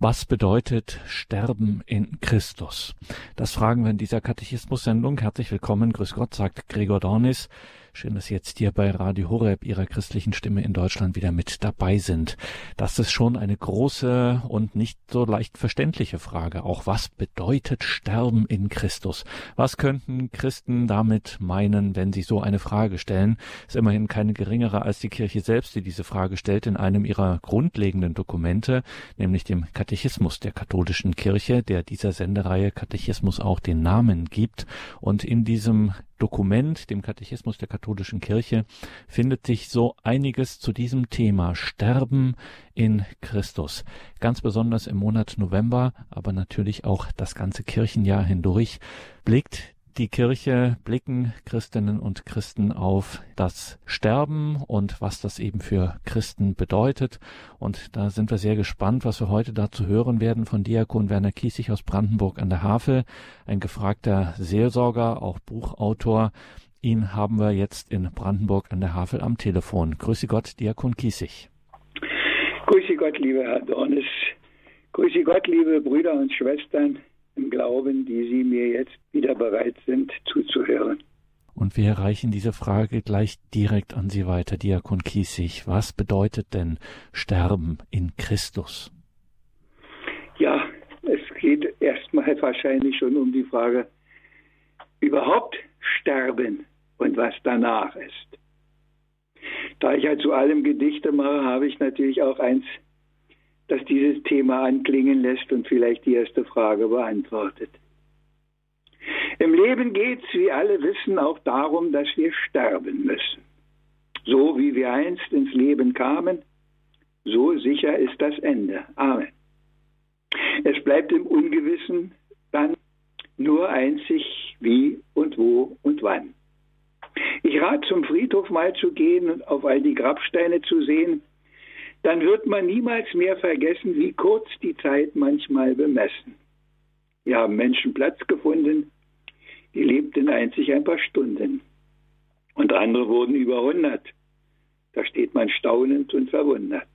Was bedeutet Sterben in Christus? Das fragen wir in dieser Katechismus-Sendung. Herzlich willkommen. Grüß Gott, sagt Gregor Dornis. Schön, dass Sie jetzt hier bei Radio Horeb, Ihrer christlichen Stimme in Deutschland, wieder mit dabei sind. Das ist schon eine große und nicht so leicht verständliche Frage. Auch was bedeutet Sterben in Christus? Was könnten Christen damit meinen, wenn sie so eine Frage stellen? Ist immerhin keine geringere als die Kirche selbst, die diese Frage stellt in einem ihrer grundlegenden Dokumente, nämlich dem Katechismus der katholischen Kirche, der dieser Sendereihe Katechismus auch den Namen gibt. Und in diesem Dokument, dem Katechismus der katholischen Kirche, findet sich so einiges zu diesem Thema Sterben in Christus. Ganz besonders im Monat November, aber natürlich auch das ganze Kirchenjahr hindurch, blickt die Kirche blicken Christinnen und Christen auf das Sterben und was das eben für Christen bedeutet. Und da sind wir sehr gespannt, was wir heute dazu hören werden von Diakon Werner Kiesig aus Brandenburg an der Havel, ein gefragter Seelsorger, auch Buchautor. Ihn haben wir jetzt in Brandenburg an der Havel am Telefon. Grüße Gott, Diakon Kiesig. Grüße Gott, lieber Herr Dornes. Grüße Gott, liebe Brüder und Schwestern im Glauben, die Sie mir jetzt wieder bereit sind zuzuhören. Und wir reichen diese Frage gleich direkt an Sie weiter, Diakon Kiesig. Was bedeutet denn Sterben in Christus? Ja, es geht erstmal wahrscheinlich schon um die Frage, überhaupt sterben und was danach ist. Da ich ja zu allem Gedichte mache, habe ich natürlich auch eins das dieses Thema anklingen lässt und vielleicht die erste Frage beantwortet. Im Leben geht es, wie alle wissen, auch darum, dass wir sterben müssen. So wie wir einst ins Leben kamen, so sicher ist das Ende. Amen. Es bleibt im Ungewissen dann nur einzig wie und wo und wann. Ich rate zum Friedhof mal zu gehen und auf all die Grabsteine zu sehen, dann wird man niemals mehr vergessen, wie kurz die Zeit manchmal bemessen. Wir haben Menschen Platz gefunden, die lebten einzig ein paar Stunden. Und andere wurden über hundert. Da steht man staunend und verwundert.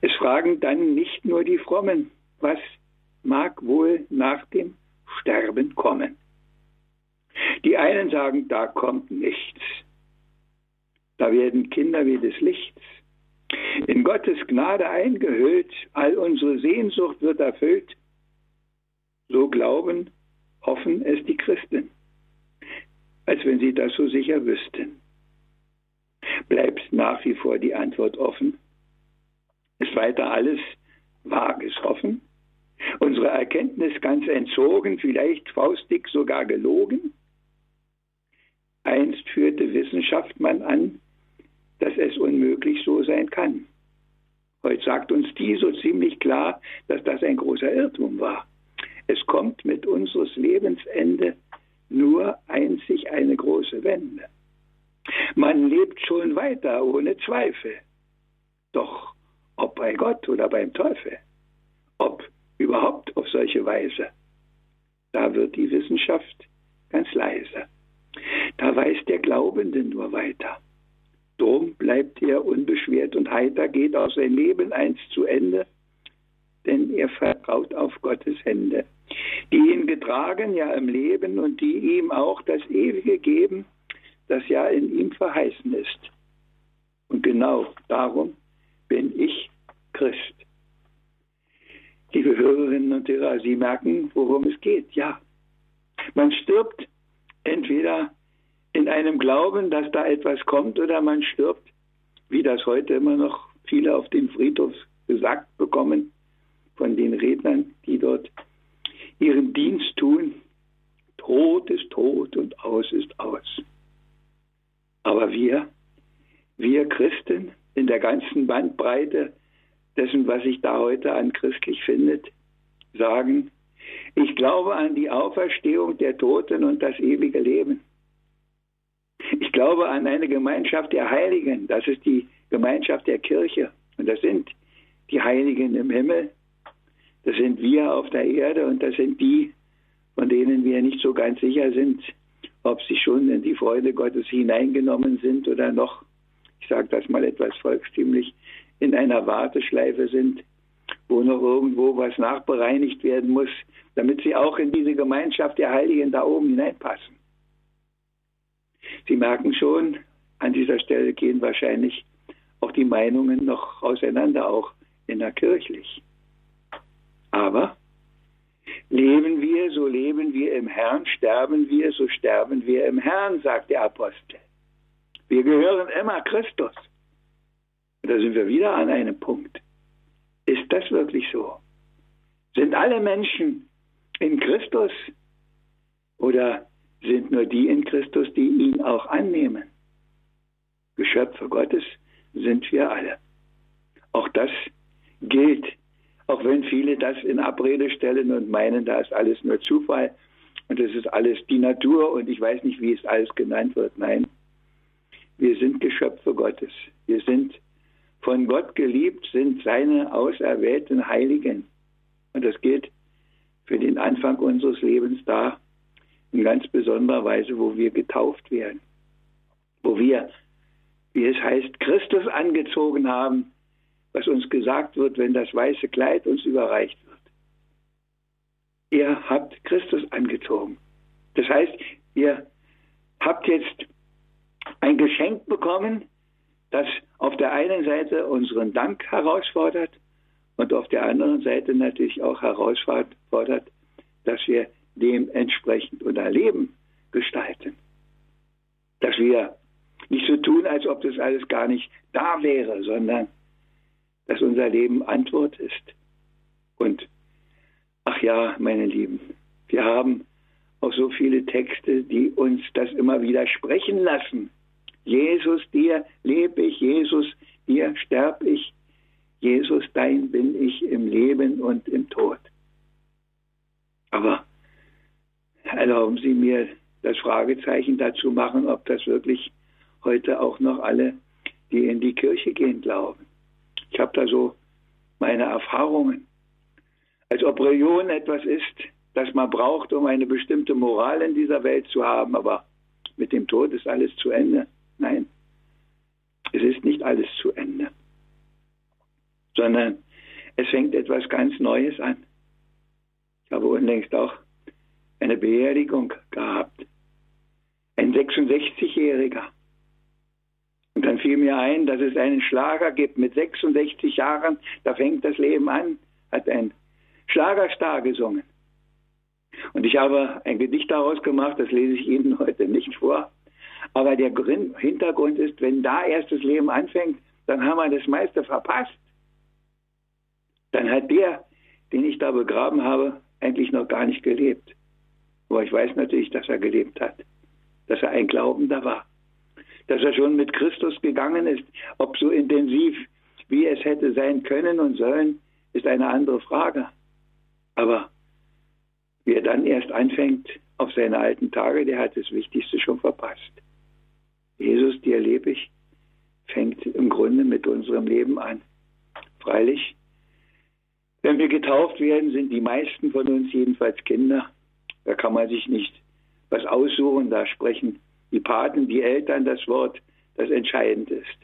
Es fragen dann nicht nur die Frommen, was mag wohl nach dem Sterben kommen. Die einen sagen, da kommt nichts. Da werden Kinder wie des Lichts in Gottes Gnade eingehüllt, all unsere Sehnsucht wird erfüllt. So glauben, hoffen es die Christen, als wenn sie das so sicher wüssten. Bleibt nach wie vor die Antwort offen? Ist weiter alles vages Hoffen? Unsere Erkenntnis ganz entzogen, vielleicht faustig sogar gelogen? Einst führte Wissenschaft man an, dass es unmöglich so sein kann. Heute sagt uns die so ziemlich klar, dass das ein großer Irrtum war. Es kommt mit unseres Lebensende nur einzig eine große Wende. Man lebt schon weiter, ohne Zweifel. Doch ob bei Gott oder beim Teufel, ob überhaupt auf solche Weise, da wird die Wissenschaft ganz leise. Da weiß der Glaubende nur weiter. Drum bleibt er unbeschwert und heiter, geht auch sein Leben einst zu Ende, denn er vertraut auf Gottes Hände, die ihn getragen ja im Leben und die ihm auch das Ewige geben, das ja in ihm verheißen ist. Und genau darum bin ich Christ. Liebe Hörerinnen und Hörer, Sie merken, worum es geht. Ja, man stirbt entweder in einem Glauben, dass da etwas kommt oder man stirbt, wie das heute immer noch viele auf dem Friedhof gesagt bekommen von den Rednern, die dort ihren Dienst tun. Tod ist tot und aus ist aus. Aber wir, wir Christen in der ganzen Bandbreite dessen, was sich da heute an christlich findet, sagen, ich glaube an die Auferstehung der Toten und das ewige Leben. Ich glaube an eine Gemeinschaft der Heiligen. Das ist die Gemeinschaft der Kirche. Und das sind die Heiligen im Himmel. Das sind wir auf der Erde und das sind die, von denen wir nicht so ganz sicher sind, ob sie schon in die Freude Gottes hineingenommen sind oder noch, ich sage das mal etwas volkstümlich, in einer Warteschleife sind, wo noch irgendwo was nachbereinigt werden muss, damit sie auch in diese Gemeinschaft der Heiligen da oben hineinpassen. Sie merken schon, an dieser Stelle gehen wahrscheinlich auch die Meinungen noch auseinander, auch innerkirchlich. Aber leben wir, so leben wir im Herrn, sterben wir, so sterben wir im Herrn, sagt der Apostel. Wir gehören immer Christus. Und da sind wir wieder an einem Punkt. Ist das wirklich so? Sind alle Menschen in Christus oder sind nur die in Christus, die ihn auch annehmen? Geschöpfe Gottes sind wir alle. Auch das gilt, auch wenn viele das in Abrede stellen und meinen, da ist alles nur Zufall und das ist alles die Natur und ich weiß nicht, wie es alles genannt wird. Nein, wir sind Geschöpfe Gottes. Wir sind von Gott geliebt, sind seine auserwählten Heiligen. Und das gilt für den Anfang unseres Lebens da in ganz besonderer Weise, wo wir getauft werden, wo wir, wie es heißt, Christus angezogen haben, was uns gesagt wird, wenn das weiße Kleid uns überreicht wird. Ihr habt Christus angezogen. Das heißt, ihr habt jetzt ein Geschenk bekommen, das auf der einen Seite unseren Dank herausfordert und auf der anderen Seite natürlich auch herausfordert, dass wir dementsprechend unser Leben gestalten. Dass wir nicht so tun, als ob das alles gar nicht da wäre, sondern dass unser Leben Antwort ist. Und ach ja, meine Lieben, wir haben auch so viele Texte, die uns das immer wieder sprechen lassen. Jesus, dir lebe ich, Jesus, dir sterb ich, Jesus, dein bin ich im Leben und im Tod. Aber erlauben Sie mir das Fragezeichen dazu machen, ob das wirklich heute auch noch alle, die in die Kirche gehen, glauben. Ich habe da so meine Erfahrungen. Als ob Religion etwas ist, das man braucht, um eine bestimmte Moral in dieser Welt zu haben, aber mit dem Tod ist alles zu Ende. Nein, es ist nicht alles zu Ende, sondern es fängt etwas ganz Neues an. Ich habe unlängst auch eine Beerdigung gehabt. Ein 66-Jähriger. Und dann fiel mir ein, dass es einen Schlager gibt mit 66 Jahren, da fängt das Leben an, hat ein Schlagerstar gesungen. Und ich habe ein Gedicht daraus gemacht, das lese ich Ihnen heute nicht vor. Aber der Hintergrund ist, wenn da erst das Leben anfängt, dann haben wir das meiste verpasst. Dann hat der, den ich da begraben habe, eigentlich noch gar nicht gelebt. Aber ich weiß natürlich, dass er gelebt hat, dass er ein Glaubender war, dass er schon mit Christus gegangen ist. Ob so intensiv, wie es hätte sein können und sollen, ist eine andere Frage. Aber Wer dann erst anfängt auf seine alten Tage, der hat das Wichtigste schon verpasst. Jesus, dir lebe ich, fängt im Grunde mit unserem Leben an. Freilich, wenn wir getauft werden, sind die meisten von uns jedenfalls Kinder. Da kann man sich nicht was aussuchen, da sprechen die Paten, die Eltern das Wort, das entscheidend ist.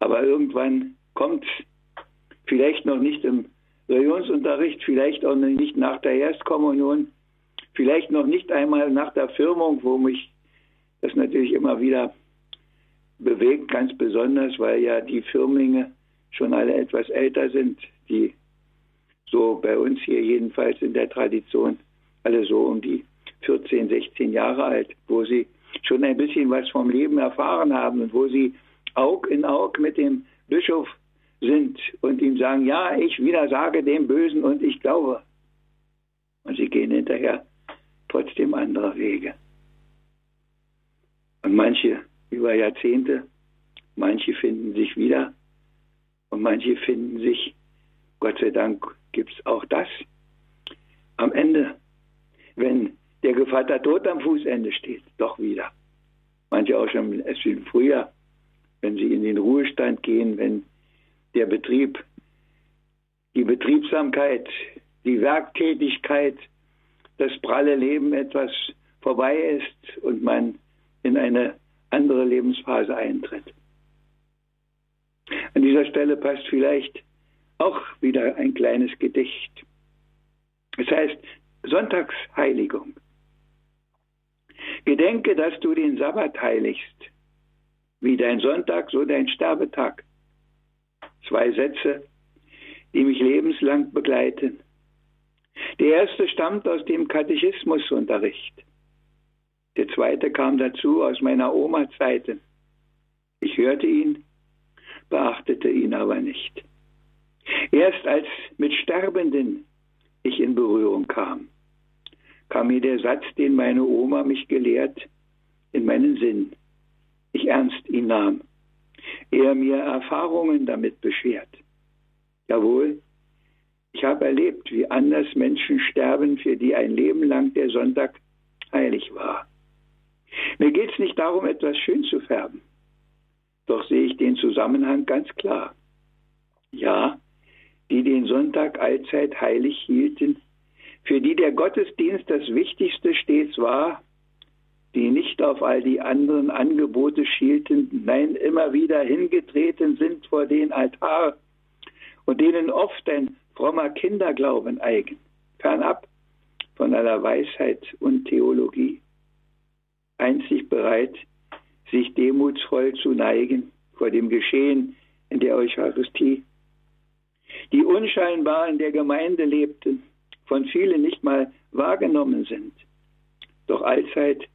Aber irgendwann kommt vielleicht noch nicht im Religionsunterricht vielleicht auch nicht nach der Erstkommunion, vielleicht noch nicht einmal nach der Firmung, wo mich das natürlich immer wieder bewegt, ganz besonders, weil ja die Firmlinge schon alle etwas älter sind, die so bei uns hier jedenfalls in der Tradition alle so um die 14, 16 Jahre alt, wo sie schon ein bisschen was vom Leben erfahren haben und wo sie Aug in Aug mit dem Bischof sind und ihm sagen, ja, ich widersage dem Bösen und ich glaube. Und sie gehen hinterher trotzdem andere Wege. Und manche über Jahrzehnte, manche finden sich wieder und manche finden sich, Gott sei Dank gibt es auch das, am Ende, wenn der Gevatter tot am Fußende steht, doch wieder. Manche auch schon es viel früher, wenn sie in den Ruhestand gehen, wenn der Betrieb, die Betriebsamkeit, die Werktätigkeit, das pralle Leben etwas vorbei ist und man in eine andere Lebensphase eintritt. An dieser Stelle passt vielleicht auch wieder ein kleines Gedicht. Es heißt Sonntagsheiligung. Gedenke, dass du den Sabbat heiligst, wie dein Sonntag, so dein Sterbetag. Zwei Sätze, die mich lebenslang begleiten. Der erste stammt aus dem Katechismusunterricht. Der zweite kam dazu aus meiner Oma-Zeiten. Ich hörte ihn, beachtete ihn aber nicht. Erst als mit Sterbenden ich in Berührung kam, kam mir der Satz, den meine Oma mich gelehrt, in meinen Sinn. Ich ernst ihn nahm. Er mir Erfahrungen damit beschert. Jawohl, ich habe erlebt, wie anders Menschen sterben, für die ein Leben lang der Sonntag heilig war. Mir geht es nicht darum, etwas schön zu färben. Doch sehe ich den Zusammenhang ganz klar. Ja, die den Sonntag allzeit heilig hielten, für die der Gottesdienst das Wichtigste stets war, die nicht auf all die anderen Angebote schielten, nein, immer wieder hingetreten sind vor den Altar und denen oft ein frommer Kinderglauben eigen, fernab von aller Weisheit und Theologie, einzig bereit, sich demutsvoll zu neigen vor dem Geschehen in der Eucharistie die unscheinbar in der Gemeinde lebten, von vielen nicht mal wahrgenommen sind, doch allzeit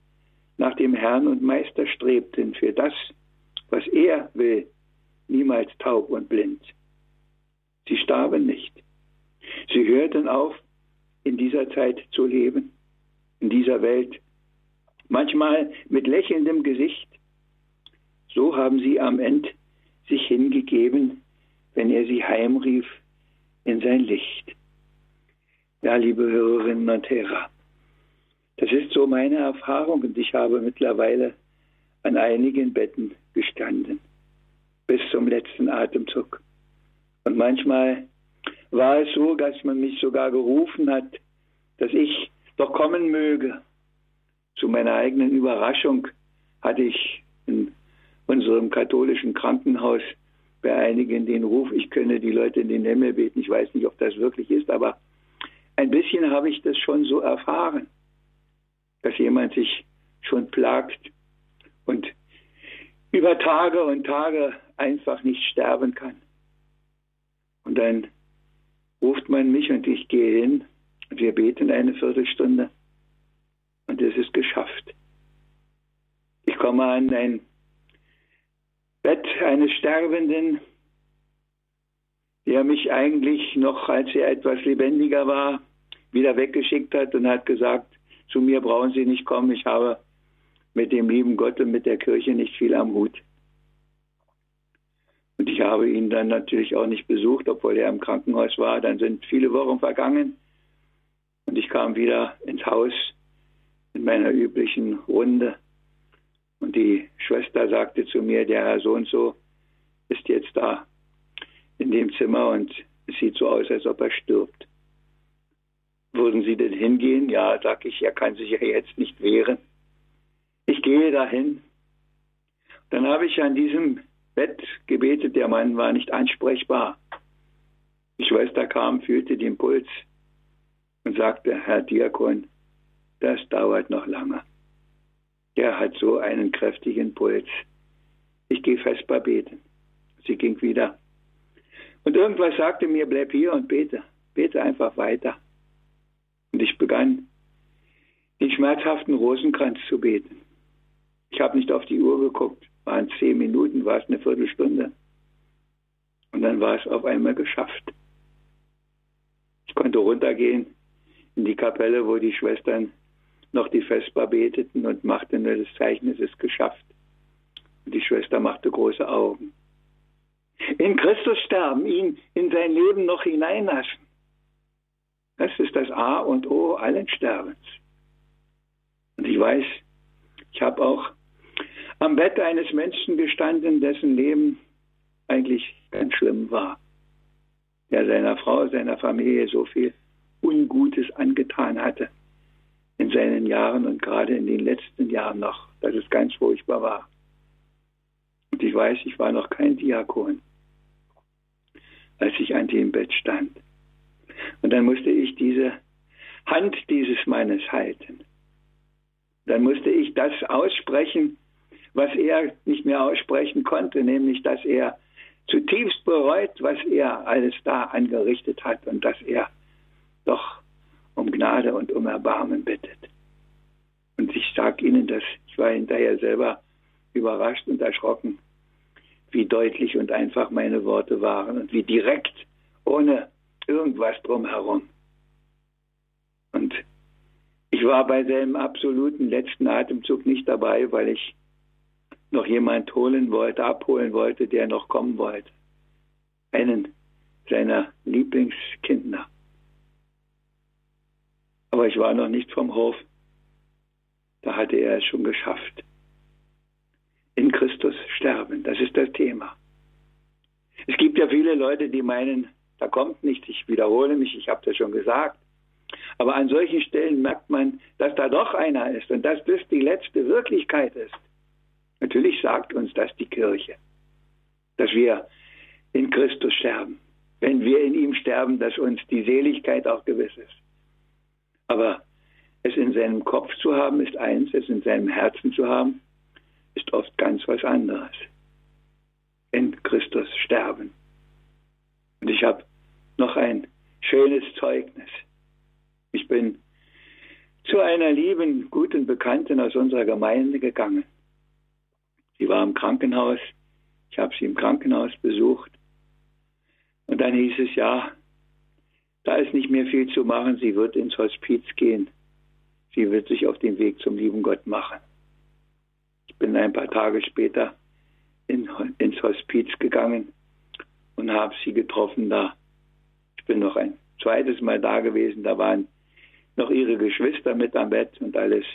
nach dem Herrn und Meister strebten für das, was er will, niemals taub und blind. Sie starben nicht. Sie hörten auf, in dieser Zeit zu leben, in dieser Welt, manchmal mit lächelndem Gesicht. So haben sie am Ende sich hingegeben, wenn er sie heimrief in sein Licht. Ja, liebe Hörerinnen und Hörer, das ist so meine Erfahrung und ich habe mittlerweile an einigen Betten gestanden, bis zum letzten Atemzug. Und manchmal war es so, dass man mich sogar gerufen hat, dass ich doch kommen möge. Zu meiner eigenen Überraschung hatte ich in unserem katholischen Krankenhaus bei einigen den Ruf, ich könne die Leute in den Himmel beten. Ich weiß nicht, ob das wirklich ist, aber ein bisschen habe ich das schon so erfahren, dass jemand sich schon plagt und über Tage und Tage einfach nicht sterben kann. Und dann ruft man mich und ich gehe hin und wir beten eine Viertelstunde und es ist geschafft. Ich komme an ein Bett eines Sterbenden, der mich eigentlich noch, als er etwas lebendiger war, wieder weggeschickt hat und hat gesagt, zu mir brauchen Sie nicht kommen, ich habe mit dem lieben Gott und mit der Kirche nicht viel am Hut. Und ich habe ihn dann natürlich auch nicht besucht, obwohl er im Krankenhaus war. Dann sind viele Wochen vergangen und ich kam wieder ins Haus in meiner üblichen Runde und die Schwester sagte zu mir, der Herr so und so ist jetzt da in dem Zimmer und es sieht so aus, als ob er stirbt. Würden Sie denn hingehen? Ja, sag ich, er kann sich ja jetzt nicht wehren. Ich gehe dahin. Dann habe ich an diesem Bett gebetet, der Mann war nicht ansprechbar. Die Schwester kam, fühlte den Puls und sagte, Herr Diakon, das dauert noch lange. Der hat so einen kräftigen Puls. Ich gehe Vesper beten. Sie ging wieder. Und irgendwas sagte mir, bleib hier und bete. Bete einfach weiter. Und ich begann, den schmerzhaften Rosenkranz zu beten. Ich habe nicht auf die Uhr geguckt. Waren zehn Minuten, war es eine Viertelstunde. Und dann war es auf einmal geschafft. Ich konnte runtergehen in die Kapelle, wo die Schwestern noch die Vesper beteten und machten nur das Zeichen, es ist geschafft. Und die Schwester machte große Augen. In Christus sterben, ihn in sein Leben noch hineinlassen. Das ist das A und O allen Sterbens. Und ich weiß, ich habe auch am Bett eines Menschen gestanden, dessen Leben eigentlich ganz schlimm war. Der seiner Frau, seiner Familie so viel Ungutes angetan hatte in seinen Jahren und gerade in den letzten Jahren noch, dass es ganz furchtbar war. Und ich weiß, ich war noch kein Diakon. als ich an dem Bett stand. Und dann musste ich diese Hand dieses Mannes halten. Dann musste ich das aussprechen, was er nicht mehr aussprechen konnte, nämlich dass er zutiefst bereut, was er alles da angerichtet hat und dass er doch um Gnade und um Erbarmen bittet. Und ich sage Ihnen das, ich war hinterher selber überrascht und erschrocken, wie deutlich und einfach meine Worte waren und wie direkt, ohne irgendwas drumherum. Und ich war bei seinem absoluten letzten Atemzug nicht dabei, weil ich noch jemand holen wollte, abholen wollte, der noch kommen wollte. Einen seiner Lieblingskinder. Aber ich war noch nicht vom Hof. Da hatte er es schon geschafft. In Christus sterben, das ist das Thema. Es gibt ja viele Leute, die meinen, da kommt nichts, ich wiederhole mich, ich habe das schon gesagt. Aber an solchen Stellen merkt man, dass da doch einer ist und dass das die letzte Wirklichkeit ist. Natürlich sagt uns das die Kirche, dass wir in Christus sterben. Wenn wir in ihm sterben, dass uns die Seligkeit auch gewiss ist. Aber es in seinem Kopf zu haben, ist eins, es in seinem Herzen zu haben, ist oft ganz was anderes. In Christus sterben. Und ich habe noch ein schönes Zeugnis. Ich bin zu einer lieben, guten Bekannten aus unserer Gemeinde gegangen. Sie war im Krankenhaus. Ich habe sie im Krankenhaus besucht. Und dann hieß es, ja, da ist nicht mehr viel zu machen. Sie wird ins Hospiz gehen. Sie wird sich auf den Weg zum lieben Gott machen. Ich bin ein paar Tage später in, ins Hospiz gegangen und habe sie getroffen da. Ich bin noch ein zweites Mal da gewesen. Da waren noch ihre Geschwister mit am Bett und alles.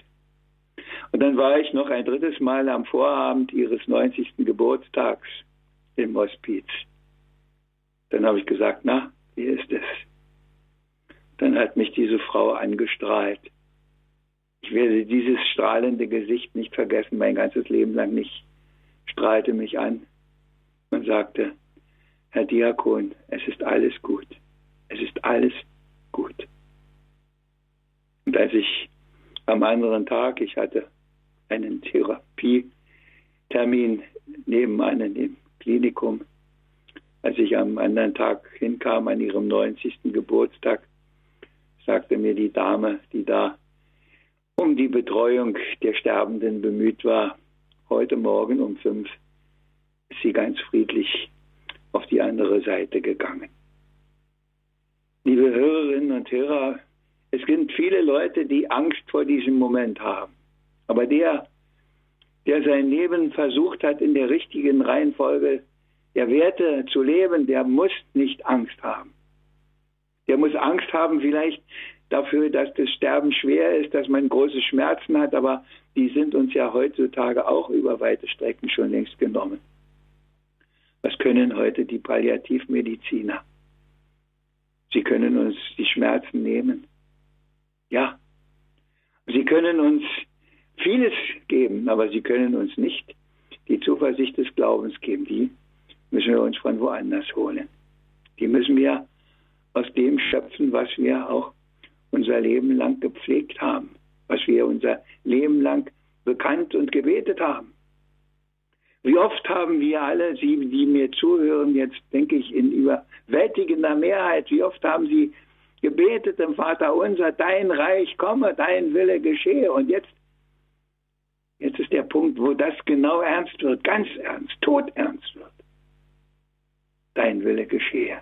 Und dann war ich noch ein drittes Mal am Vorabend ihres 90. Geburtstags im Hospiz. Dann habe ich gesagt, na, wie ist es? Dann hat mich diese Frau angestrahlt. Ich werde dieses strahlende Gesicht nicht vergessen, mein ganzes Leben lang nicht. Strahlte mich an und sagte, Herr Diakon, es ist alles gut. Es ist alles gut. Und als ich am anderen Tag, ich hatte einen Therapietermin nebenan in dem Klinikum. Als ich am anderen Tag hinkam, an ihrem 90. Geburtstag, sagte mir die Dame, die da um die Betreuung der Sterbenden bemüht war, heute Morgen um fünf ist sie ganz friedlich auf die andere Seite gegangen. Liebe Hörerinnen und Hörer, es gibt viele Leute, die Angst vor diesem Moment haben. Aber der, der sein Leben versucht hat, in der richtigen Reihenfolge der Werte zu leben, der muss nicht Angst haben. Der muss Angst haben vielleicht dafür, dass das Sterben schwer ist, dass man große Schmerzen hat, aber die sind uns ja heutzutage auch über weite Strecken schon längst genommen. Was können heute die Palliativmediziner? Sie können uns die Schmerzen nehmen. Ja, sie können uns vieles geben, aber sie können uns nicht die Zuversicht des Glaubens geben. Die müssen wir uns von woanders holen. Die müssen wir aus dem schöpfen, was wir auch unser Leben lang gepflegt haben, was wir unser Leben lang bekannt und gebetet haben. Wie oft haben wir alle, Sie, die mir zuhören, jetzt denke ich in überwältigender Mehrheit, wie oft haben Sie gebetet im Vater unser, dein Reich komme, dein Wille geschehe. Und jetzt Jetzt ist der Punkt, wo das genau ernst wird, ganz ernst, todernst wird. Dein Wille geschehe.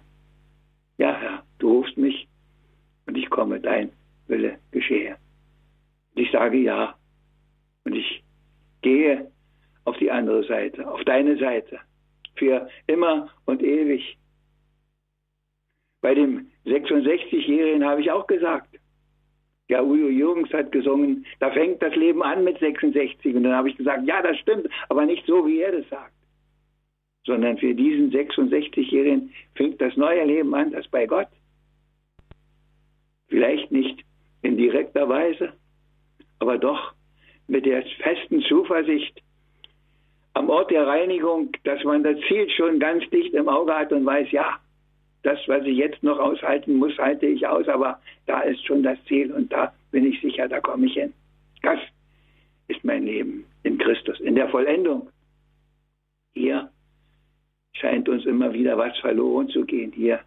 Ja, Herr, du rufst mich und ich komme, dein Wille geschehe. Und ich sage ja und ich gehe auf die andere Seite, auf deine Seite, für immer und ewig. Bei dem 66-Jährigen habe ich auch gesagt, ja, Udo Jürgens hat gesungen, da fängt das Leben an mit 66. Und dann habe ich gesagt, ja, das stimmt, aber nicht so, wie er das sagt. Sondern für diesen 66-Jährigen fängt das neue Leben an, das bei Gott. Vielleicht nicht in direkter Weise, aber doch mit der festen Zuversicht am Ort der Reinigung, dass man das Ziel schon ganz dicht im Auge hat und weiß, ja, das, was ich jetzt noch aushalten muss, halte ich aus, aber da ist schon das Ziel und da bin ich sicher, da komme ich hin. Das ist mein Leben in Christus, in der Vollendung. Hier scheint uns immer wieder was verloren zu gehen. Hier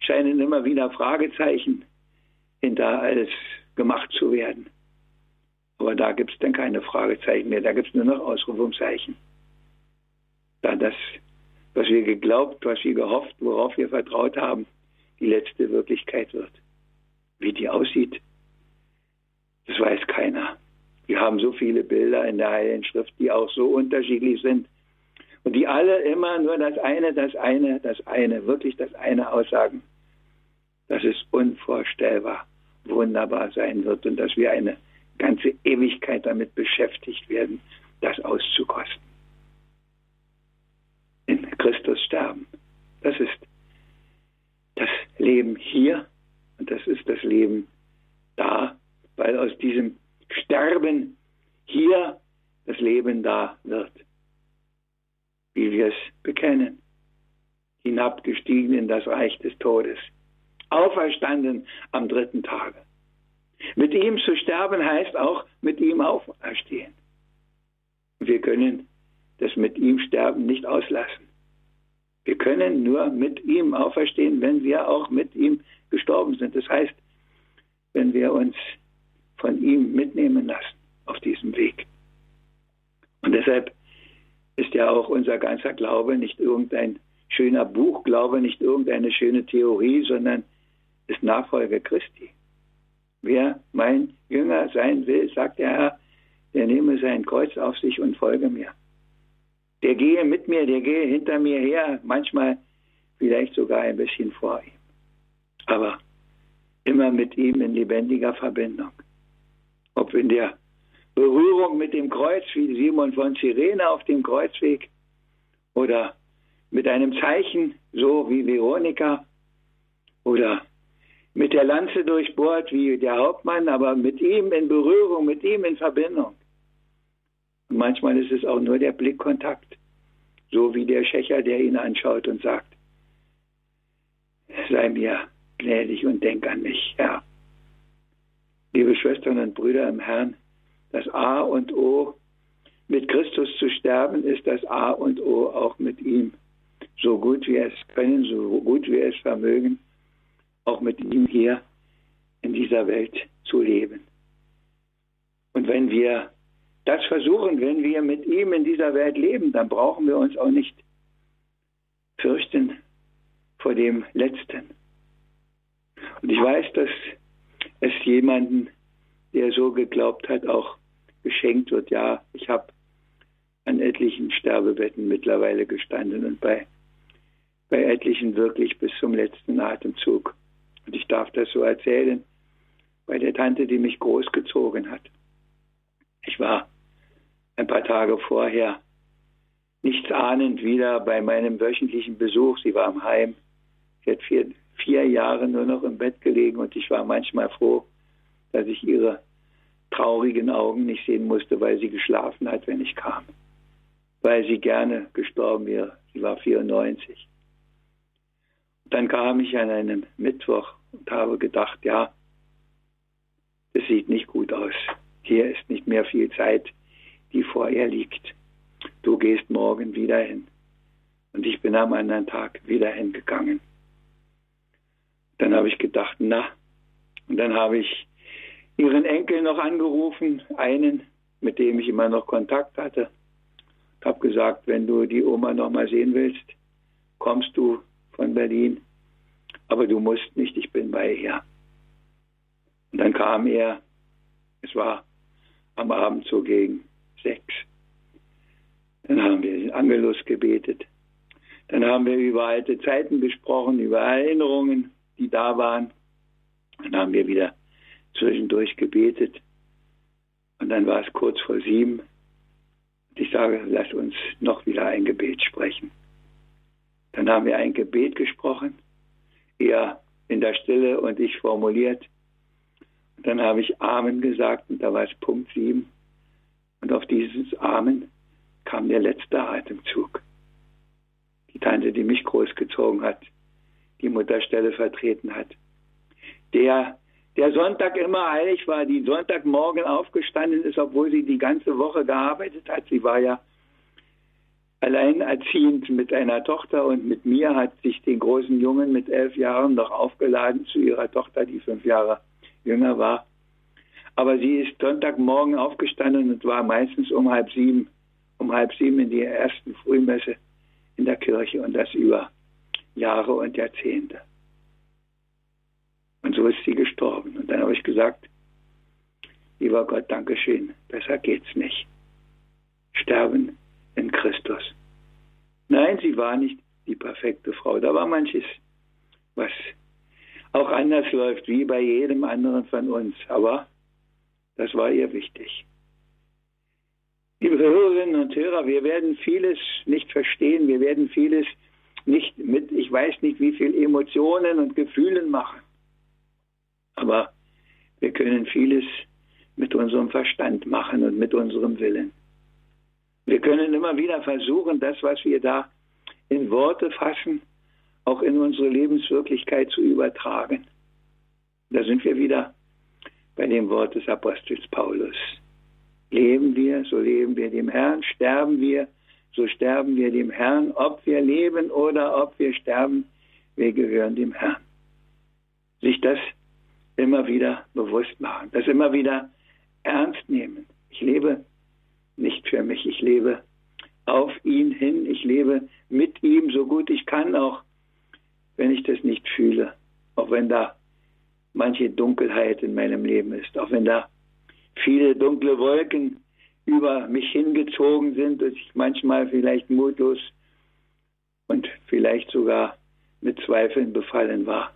scheinen immer wieder Fragezeichen hinter alles gemacht zu werden. Aber da gibt es dann keine Fragezeichen mehr, da gibt es nur noch Ausrufungszeichen. Da das, was wir geglaubt, was wir gehofft, worauf wir vertraut haben, die letzte Wirklichkeit wird. Wie die aussieht, das weiß keiner. Wir haben so viele Bilder in der Heiligen Schrift, die auch so unterschiedlich sind und die alle immer nur das eine, das eine, das eine, wirklich das eine aussagen, dass es unvorstellbar wunderbar sein wird und dass wir eine ganze Ewigkeit damit beschäftigt werden, das auszukosten. Christus sterben. Das ist das Leben hier und das ist das Leben da, weil aus diesem Sterben hier das Leben da wird, wie wir es bekennen, hinabgestiegen in das Reich des Todes, auferstanden am dritten Tage. Mit ihm zu sterben heißt auch mit ihm auferstehen. Wir können das mit ihm sterben nicht auslassen. Wir können nur mit ihm auferstehen, wenn wir auch mit ihm gestorben sind. Das heißt, wenn wir uns von ihm mitnehmen lassen auf diesem Weg. Und deshalb ist ja auch unser ganzer Glaube nicht irgendein schöner Buchglaube, nicht irgendeine schöne Theorie, sondern ist Nachfolge Christi. Wer mein Jünger sein will, sagt der Herr, der nehme sein Kreuz auf sich und folge mir. Der gehe mit mir, der gehe hinter mir her, manchmal vielleicht sogar ein bisschen vor ihm. Aber immer mit ihm in lebendiger Verbindung. Ob in der Berührung mit dem Kreuz, wie Simon von Cyrene auf dem Kreuzweg, oder mit einem Zeichen, so wie Veronika, oder mit der Lanze durchbohrt wie der Hauptmann, aber mit ihm in Berührung, mit ihm in Verbindung. Manchmal ist es auch nur der Blickkontakt, so wie der Schächer, der ihn anschaut und sagt, sei mir gnädig und denk an mich, Herr. Liebe Schwestern und Brüder im Herrn, das A und O, mit Christus zu sterben, ist das A und O auch mit ihm. So gut wir es können, so gut wir es vermögen, auch mit ihm hier in dieser Welt zu leben. Und wenn wir das versuchen, wenn wir mit ihm in dieser Welt leben, dann brauchen wir uns auch nicht fürchten vor dem Letzten. Und ich weiß, dass es jemanden, der so geglaubt hat, auch geschenkt wird. Ja, ich habe an etlichen Sterbebetten mittlerweile gestanden und bei, bei etlichen wirklich bis zum letzten Atemzug. Und ich darf das so erzählen, bei der Tante, die mich großgezogen hat. Ich war ein paar Tage vorher nichts ahnend wieder bei meinem wöchentlichen Besuch. Sie war im Heim. Sie hat vier, vier Jahre nur noch im Bett gelegen und ich war manchmal froh, dass ich ihre traurigen Augen nicht sehen musste, weil sie geschlafen hat, wenn ich kam. Weil sie gerne gestorben wäre. Sie war 94. Dann kam ich an einem Mittwoch und habe gedacht, ja, es sieht nicht gut aus. Hier ist nicht mehr viel Zeit, die vor ihr liegt. Du gehst morgen wieder hin. Und ich bin am anderen Tag wieder hingegangen. Dann habe ich gedacht, na, und dann habe ich ihren Enkel noch angerufen, einen, mit dem ich immer noch Kontakt hatte. Ich habe gesagt, wenn du die Oma noch mal sehen willst, kommst du von Berlin. Aber du musst nicht, ich bin bei ihr. Und dann kam er, es war am Abend so gegen sechs. Dann haben wir den Angelus gebetet. Dann haben wir über alte Zeiten gesprochen, über Erinnerungen, die da waren. Dann haben wir wieder zwischendurch gebetet. Und dann war es kurz vor sieben. Und ich sage, lass uns noch wieder ein Gebet sprechen. Dann haben wir ein Gebet gesprochen, er in der Stille und ich formuliert. Und dann habe ich Amen gesagt und da war es Punkt sieben. Und auf dieses Amen kam der letzte Atemzug. Die Tante, die mich großgezogen hat, die Mutterstelle vertreten hat. Der, der Sonntag immer heilig war, die Sonntagmorgen aufgestanden ist, obwohl sie die ganze Woche gearbeitet hat. Sie war ja alleinerziehend mit einer Tochter und mit mir hat sich den großen Jungen mit elf Jahren noch aufgeladen zu ihrer Tochter, die fünf Jahre jünger war. Aber sie ist Sonntagmorgen aufgestanden und war meistens um halb sieben, um halb sieben in die ersten Frühmesse in der Kirche und das über Jahre und Jahrzehnte. Und so ist sie gestorben. Und dann habe ich gesagt, lieber Gott, Dankeschön, besser geht's nicht. Sterben in Christus. Nein, sie war nicht die perfekte Frau. Da war manches, was auch anders läuft, wie bei jedem anderen von uns. Aber das war ihr wichtig. Liebe Hörerinnen und Hörer, wir werden vieles nicht verstehen, wir werden vieles nicht mit, ich weiß nicht, wie viel Emotionen und Gefühlen machen. Aber wir können vieles mit unserem Verstand machen und mit unserem Willen. Wir können immer wieder versuchen, das, was wir da in Worte fassen, auch in unsere Lebenswirklichkeit zu übertragen. Da sind wir wieder bei dem Wort des Apostels Paulus. Leben wir, so leben wir dem Herrn, sterben wir, so sterben wir dem Herrn, ob wir leben oder ob wir sterben, wir gehören dem Herrn. Sich das immer wieder bewusst machen, das immer wieder ernst nehmen. Ich lebe nicht für mich, ich lebe auf ihn hin, ich lebe mit ihm so gut ich kann, auch wenn ich das nicht fühle, auch wenn da manche Dunkelheit in meinem Leben ist, auch wenn da viele dunkle Wolken über mich hingezogen sind, dass ich manchmal vielleicht mutlos und vielleicht sogar mit Zweifeln befallen war.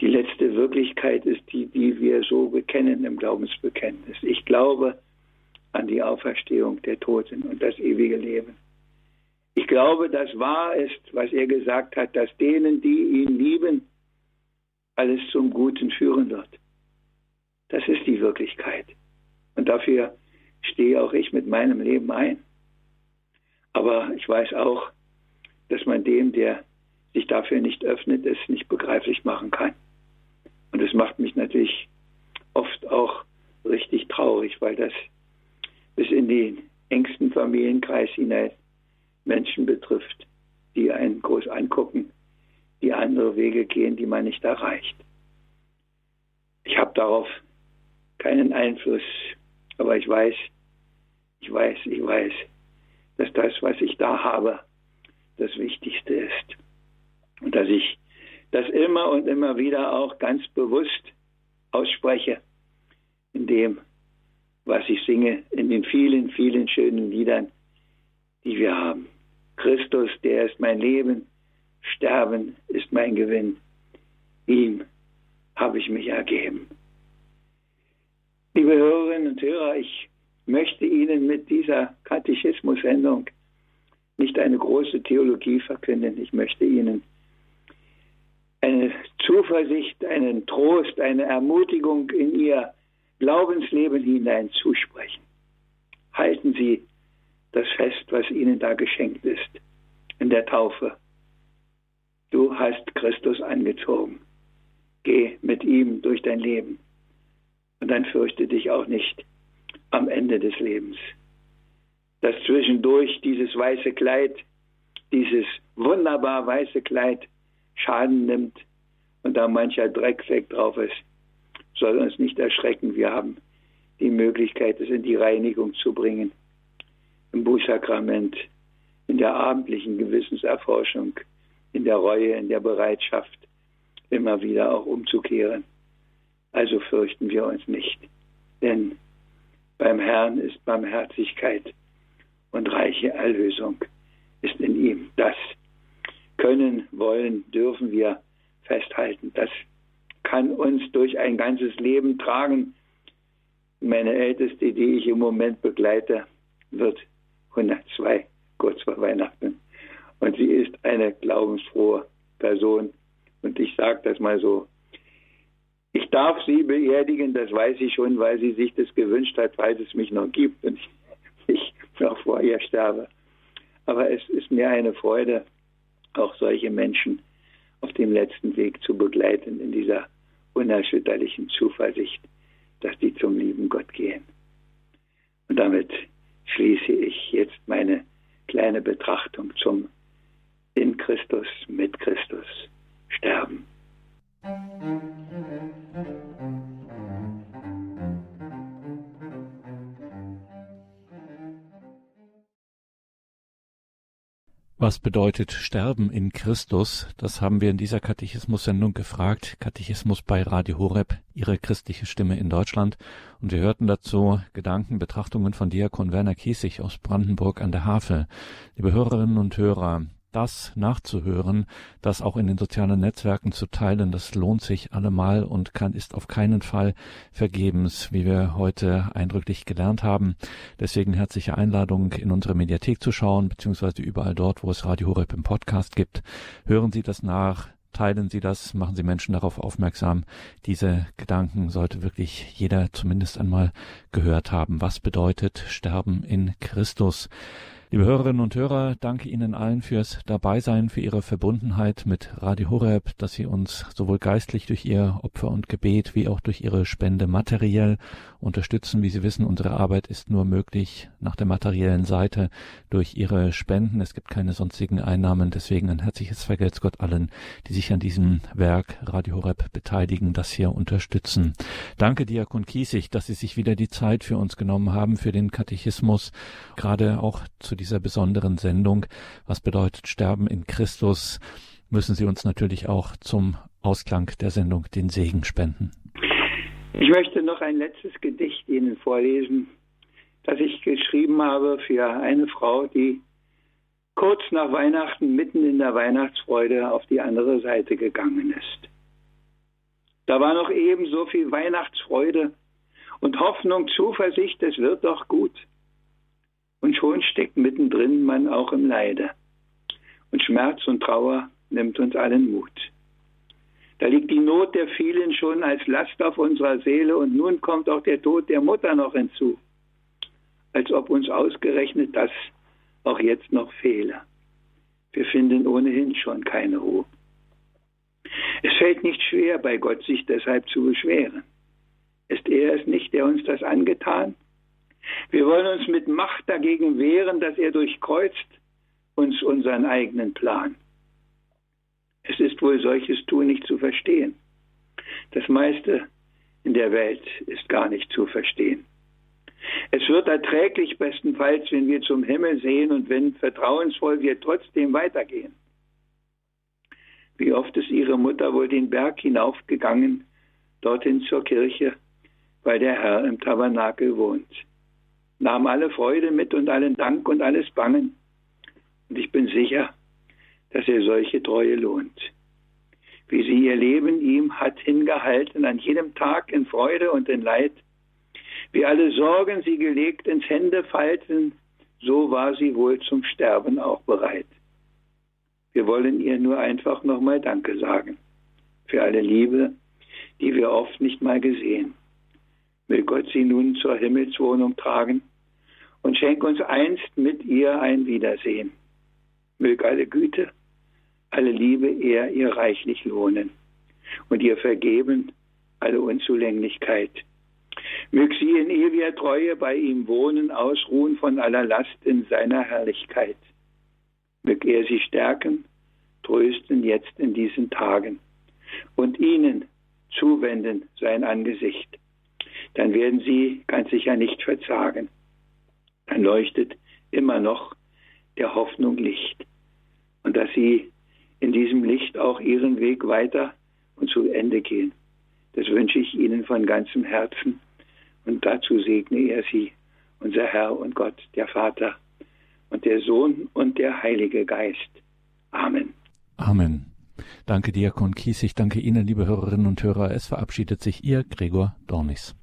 Die letzte Wirklichkeit ist die, die wir so bekennen im Glaubensbekenntnis. Ich glaube an die Auferstehung der Toten und das ewige Leben. Ich glaube, dass wahr ist, was er gesagt hat, dass denen, die ihn lieben, alles zum Guten führen wird. Das ist die Wirklichkeit. Und dafür stehe auch ich mit meinem Leben ein. Aber ich weiß auch, dass man dem, der sich dafür nicht öffnet, es nicht begreiflich machen kann. Und es macht mich natürlich oft auch richtig traurig, weil das bis in den engsten Familienkreis hinein Menschen betrifft, die einen groß angucken, die andere Wege gehen, die man nicht erreicht. Ich habe darauf keinen Einfluss, aber ich weiß, ich weiß, ich weiß, dass das, was ich da habe, das Wichtigste ist. Und dass ich das immer und immer wieder auch ganz bewusst ausspreche, in dem, was ich singe, in den vielen, vielen schönen Liedern, die wir haben. Christus, der ist mein Leben, Sterben ist mein Gewinn. Ihm habe ich mich ergeben. Liebe Hörerinnen und Hörer, ich möchte Ihnen mit dieser Katechismus-Sendung nicht eine große Theologie verkünden. Ich möchte Ihnen eine Zuversicht, einen Trost, eine Ermutigung in Ihr Glaubensleben hinein zusprechen. Halten Sie das fest, was Ihnen da geschenkt ist in der Taufe. Du hast Christus angezogen. Geh mit ihm durch dein Leben. Und dann fürchte dich auch nicht am Ende des Lebens. Dass zwischendurch dieses weiße Kleid, dieses wunderbar weiße Kleid Schaden nimmt und da mancher Dreckfleck drauf ist, soll uns nicht erschrecken. Wir haben die Möglichkeit, es in die Reinigung zu bringen. Im Bußsakrament, in der abendlichen Gewissenserforschung, in der Reue, in der Bereitschaft, immer wieder auch umzukehren. Also fürchten wir uns nicht, denn beim Herrn ist Barmherzigkeit und reiche Erlösung ist in ihm. Das können, wollen, dürfen wir festhalten. Das kann uns durch ein ganzes Leben tragen. Meine Älteste, die ich im Moment begleite, wird 102, kurz vor Weihnachten. Und sie ist eine glaubensfrohe Person. Und ich sage das mal so. Ich darf sie beerdigen, das weiß ich schon, weil sie sich das gewünscht hat, falls es mich noch gibt und ich noch vor ihr sterbe. Aber es ist mir eine Freude, auch solche Menschen auf dem letzten Weg zu begleiten in dieser unerschütterlichen Zuversicht, dass die zum lieben Gott gehen. Und damit schließe ich jetzt meine kleine Betrachtung zum in Christus, mit Christus sterben. Was bedeutet Sterben in Christus? Das haben wir in dieser Katechismus-Sendung gefragt. Katechismus bei Radio Horeb, Ihre christliche Stimme in Deutschland. Und wir hörten dazu Gedanken, Betrachtungen von Diakon Werner Kiesig aus Brandenburg an der Havel. Liebe Hörerinnen und Hörer, das nachzuhören, das auch in den sozialen Netzwerken zu teilen, das lohnt sich allemal und kann, ist auf keinen Fall vergebens, wie wir heute eindrücklich gelernt haben. Deswegen herzliche Einladung, in unsere Mediathek zu schauen, beziehungsweise überall dort, wo es Radio Horeb im Podcast gibt. Hören Sie das nach, teilen Sie das, machen Sie Menschen darauf aufmerksam. Diese Gedanken sollte wirklich jeder zumindest einmal gehört haben. Was bedeutet Sterben in Christus? Liebe Hörerinnen und Hörer, danke Ihnen allen fürs Dabeisein, für Ihre Verbundenheit mit Radio Horeb, dass Sie uns sowohl geistlich durch Ihr Opfer und Gebet wie auch durch Ihre Spende materiell unterstützen. Wie Sie wissen, unsere Arbeit ist nur möglich nach der materiellen Seite durch Ihre Spenden. Es gibt keine sonstigen Einnahmen. Deswegen ein herzliches Vergelt's Gott allen, die sich an diesem Werk Radio Horeb beteiligen, das hier unterstützen. Danke, Diakon Kiesig, dass Sie sich wieder die Zeit für uns genommen haben, für den Katechismus, gerade auch zu dieser besonderen Sendung. Was bedeutet Sterben in Christus? Müssen Sie uns natürlich auch zum Ausklang der Sendung den Segen spenden. Ich möchte noch ein letztes Gedicht Ihnen vorlesen, das ich geschrieben habe für eine Frau, die kurz nach Weihnachten mitten in der Weihnachtsfreude auf die andere Seite gegangen ist. Da war noch eben so viel Weihnachtsfreude und Hoffnung, Zuversicht, es wird doch gut. Und schon steckt mittendrin man auch im Leide. Und Schmerz und Trauer nimmt uns allen Mut. Da liegt die Not der vielen schon als Last auf unserer Seele und nun kommt auch der Tod der Mutter noch hinzu. Als ob uns ausgerechnet das auch jetzt noch fehle. Wir finden ohnehin schon keine Ruhe. Es fällt nicht schwer, bei Gott sich deshalb zu beschweren. Ist er es nicht, der uns das angetan? Wir wollen uns mit Macht dagegen wehren, dass er durchkreuzt uns unseren eigenen Plan. Es ist wohl solches Tun nicht zu verstehen. Das meiste in der Welt ist gar nicht zu verstehen. Es wird erträglich bestenfalls, wenn wir zum Himmel sehen und wenn vertrauensvoll wir trotzdem weitergehen. Wie oft ist ihre Mutter wohl den Berg hinaufgegangen, dorthin zur Kirche, weil der Herr im Tabernakel wohnt nahm alle Freude mit und allen Dank und alles Bangen. Und ich bin sicher, dass er solche Treue lohnt. Wie sie ihr Leben ihm hat hingehalten, an jedem Tag in Freude und in Leid, wie alle Sorgen sie gelegt ins Hände falten, so war sie wohl zum Sterben auch bereit. Wir wollen ihr nur einfach nochmal Danke sagen für alle Liebe, die wir oft nicht mal gesehen. Will Gott sie nun zur Himmelswohnung tragen und schenk uns einst mit ihr ein Wiedersehen. Mög alle Güte, alle Liebe er ihr reichlich lohnen und ihr vergeben alle Unzulänglichkeit. Mög sie in ewiger Treue bei ihm wohnen, ausruhen von aller Last in seiner Herrlichkeit. Mög er sie stärken, trösten jetzt in diesen Tagen und ihnen zuwenden sein Angesicht dann werden sie ganz sicher nicht verzagen. Dann leuchtet immer noch der Hoffnung Licht. Und dass sie in diesem Licht auch ihren Weg weiter und zu Ende gehen. Das wünsche ich Ihnen von ganzem Herzen. Und dazu segne er Sie, unser Herr und Gott, der Vater und der Sohn und der Heilige Geist. Amen. Amen. Danke, Diakon Kies. Ich danke Ihnen, liebe Hörerinnen und Hörer. Es verabschiedet sich Ihr Gregor Dornis.